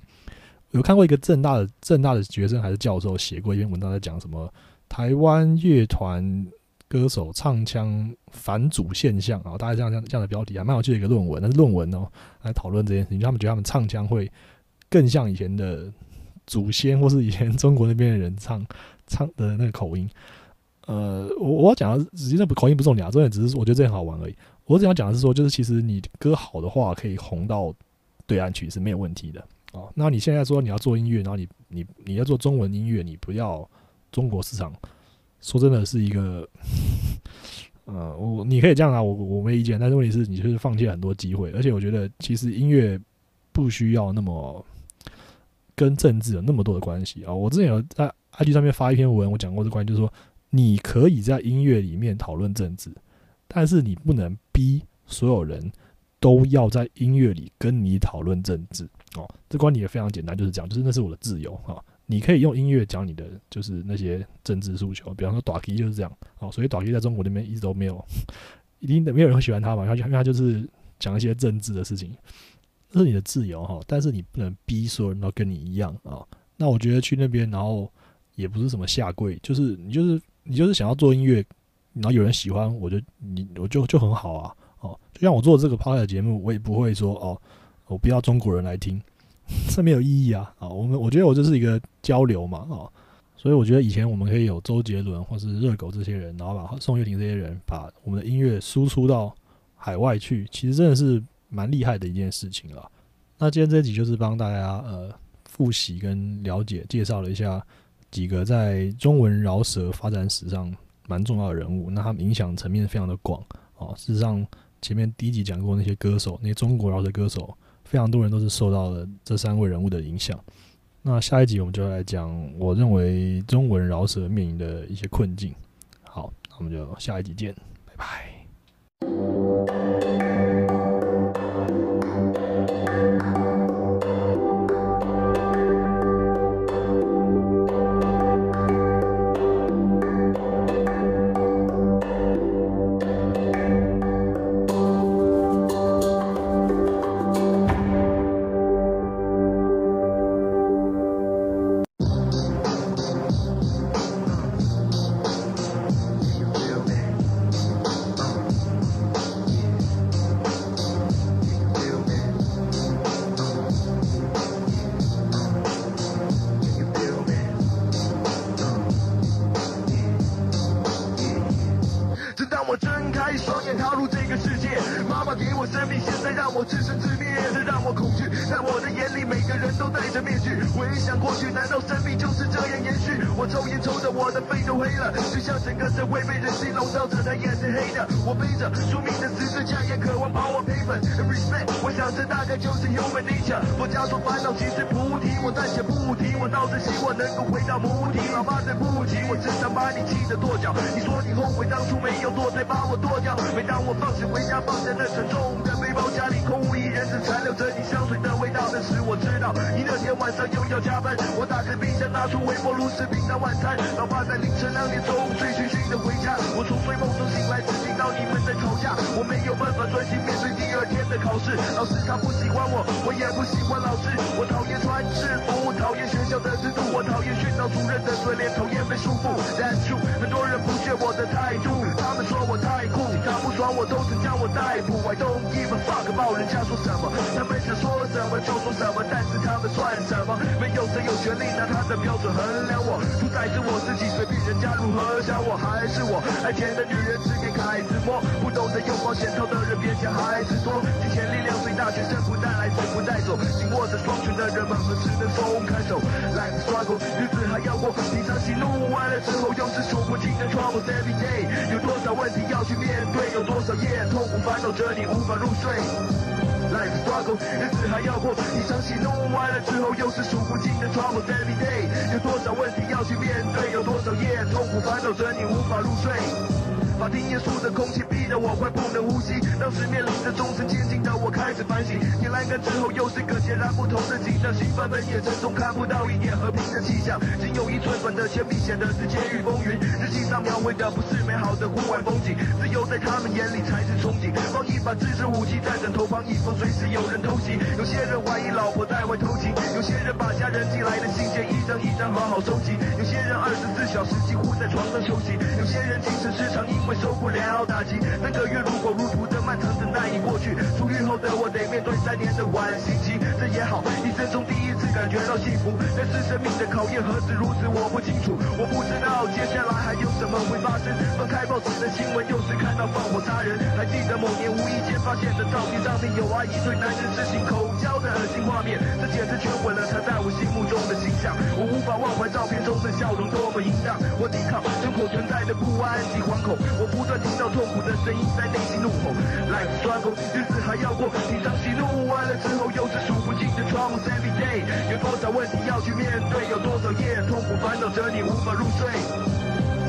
有看过一个正大的正大的学生还是教授写过一篇文章，在讲什么台湾乐团歌手唱腔反祖现象啊，大概这样这样这样的标题还蛮有趣的一个论文，那是论文哦，来讨论这件事情。他们觉得他们唱腔会更像以前的祖先，或是以前中国那边的人唱唱的那个口音。呃，我我要讲的，实际上口音不重要，重点只是我觉得这很好玩而已。我只想讲的是说，就是其实你歌好的话，可以红到对岸去是没有问题的哦。那你现在说你要做音乐，然后你你你要做中文音乐，你不要中国市场，说真的是一个，呃，我你可以这样啊，我我没意见。但是问题是，你就是放弃了很多机会。而且我觉得，其实音乐不需要那么跟政治有那么多的关系啊。我之前有在 IG 上面发一篇文，我讲过这关系，就是说。你可以在音乐里面讨论政治，但是你不能逼所有人都要在音乐里跟你讨论政治哦。这观点也非常简单，就是讲，就是那是我的自由啊。你可以用音乐讲你的，就是那些政治诉求。比方说，短 K 就是这样哦。所以短 K 在中国那边一直都没有，一定没有人会喜欢他嘛。因为他就是讲一些政治的事情，这是你的自由哈。但是你不能逼所有人都跟你一样啊。那我觉得去那边，然后也不是什么下跪，就是你就是。你就是想要做音乐，然后有人喜欢，我就你我就就很好啊，哦，就像我做这个 p o d 节目，我也不会说哦，我不要中国人来听，这没有意义啊，啊，我们我觉得我这是一个交流嘛，啊，所以我觉得以前我们可以有周杰伦或是热狗这些人，然后把宋岳庭这些人把我们的音乐输出到海外去，其实真的是蛮厉害的一件事情了。那今天这集就是帮大家呃复习跟了解，介绍了一下。几个在中文饶舌发展史上蛮重要的人物，那他们影响层面非常的广哦。事实上，前面第一集讲过那些歌手，那些中国饶舌歌手，非常多人都是受到了这三位人物的影响。那下一集我们就来讲，我认为中文饶舌面临的一些困境。好，那我们就下一集见，拜拜。也不喜欢老师，我讨厌穿制服，讨厌学校的制度，我讨厌训导主任的嘴脸，讨厌被束缚。That's true，很多人不屑我的态度，他们说我太酷，他不爽我都曾将我逮捕。I don't give a fuck about 人家说什么，他们想说什么就说什么，但是他们算什么？没有谁有权利拿他的标准衡量我，主宰是我自己，随便人家如何想我还是我。爱钱的女人只给凯子摸，不懂得用保险套的人别嫌孩子多。金钱力量最大，全身不带来，死不带走。紧握着双拳的人们何时能松开手？Life struggle，日子还要过，平常喜怒完了之后又是数不清的 troubles every day。有多少问题要去面对？有多少夜痛苦烦恼着你无法入睡？Life struggle，日子还要过，一场喜怒完了之后又是数不尽的 troubles every day。有多少问题要去面对？有多少夜痛苦烦恼着你无法入睡？法庭严肃的空气逼得我快不能呼吸，当时面临着终身监禁的我开始反省。铁栏杆之后又是个截然不同的景象，刑犯们眼神中看不到一点和平的气象，仅有一寸短的铅笔写的是监狱风云，日记上描绘的不是美好的户外风景，自由在他们眼里才是憧憬。放一把自制武器在枕头旁，以防随时有人偷袭。有些人怀疑老婆在外偷情，有些人把家人寄来的信件一张一张好好收集，有些人二十四小时几乎在床上休息，有些人精神失常因为受不了打击。三个月如火如荼的漫长等待已过去，出狱后的我得面对三年的缓刑期，这也好，一生中第一次感觉到幸福。但是生命的考验何止如此，我会我不知道接下来还有什么会发生。翻开报纸的新闻，又是看到放火杀人。还记得某年无意间发现的照片上面有阿姨对男人施行口交的恶心画面，这简直摧毁了她在我心目中的形象。我无法忘怀照片中的笑容多么淫荡，我抵抗生活存在的不安及惶恐，我不断听到痛苦的声音在内心怒吼。Life struggle，日子还要过，平常喜怒完了之后又是数不尽的抓梦 every day。有多少问题要去面对？有多少夜痛苦烦恼着你无法入睡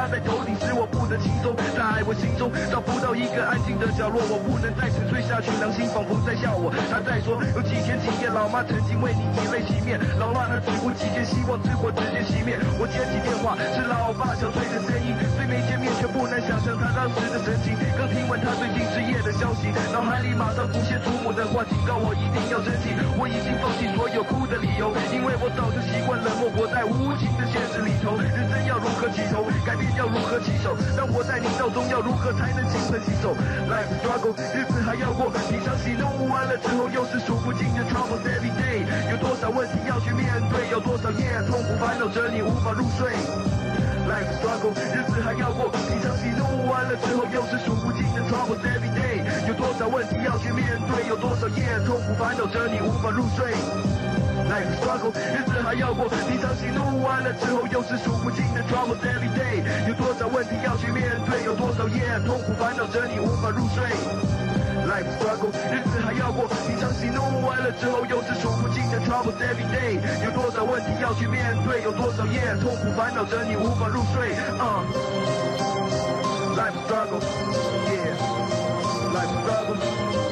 压在头顶，使我不得轻松。在我心中找不到一个安静的角落，我不能再沉睡下去，良心仿佛在笑我。他在说，有几天几夜，老妈曾经为你以泪洗面，老爸他只顾几天，希望之火直接熄灭。我接起电话，是老爸憔悴的声音，虽没见面，却不能想象他当时的问。他最近失业的消息，脑海里马上浮现祖母的话，警告我一定要珍惜。我已经放弃所有哭的理由，因为我早就习惯冷漠，活在无情的现实里头。人生要如何起头，改变要如何起手，当我在你道中要如何才能金盆洗手？Life struggle，日子还要过，平常喜怒完了之后又是数不尽的 troubles every day。有多少问题要去面对，有多少夜痛苦烦恼着你无法入睡。Life struggle，日子还要过，平常喜怒完了之后又是数不尽的 troubles every day。有多少问题要去面对，有多少夜痛苦烦恼着你无法入睡。Life struggle，日子还要过，平常喜怒完了之后又是数不尽的 troubles every day。有多少问题要去面对，有多少夜痛苦烦恼着你无法入睡。Life struggle，日子还要过，平常喜怒完了之后又是数不尽的 troubles every day。有多少问题要去面对，有多少夜痛苦烦恼着你无法入睡。Uh. Life struggle。Life's problems.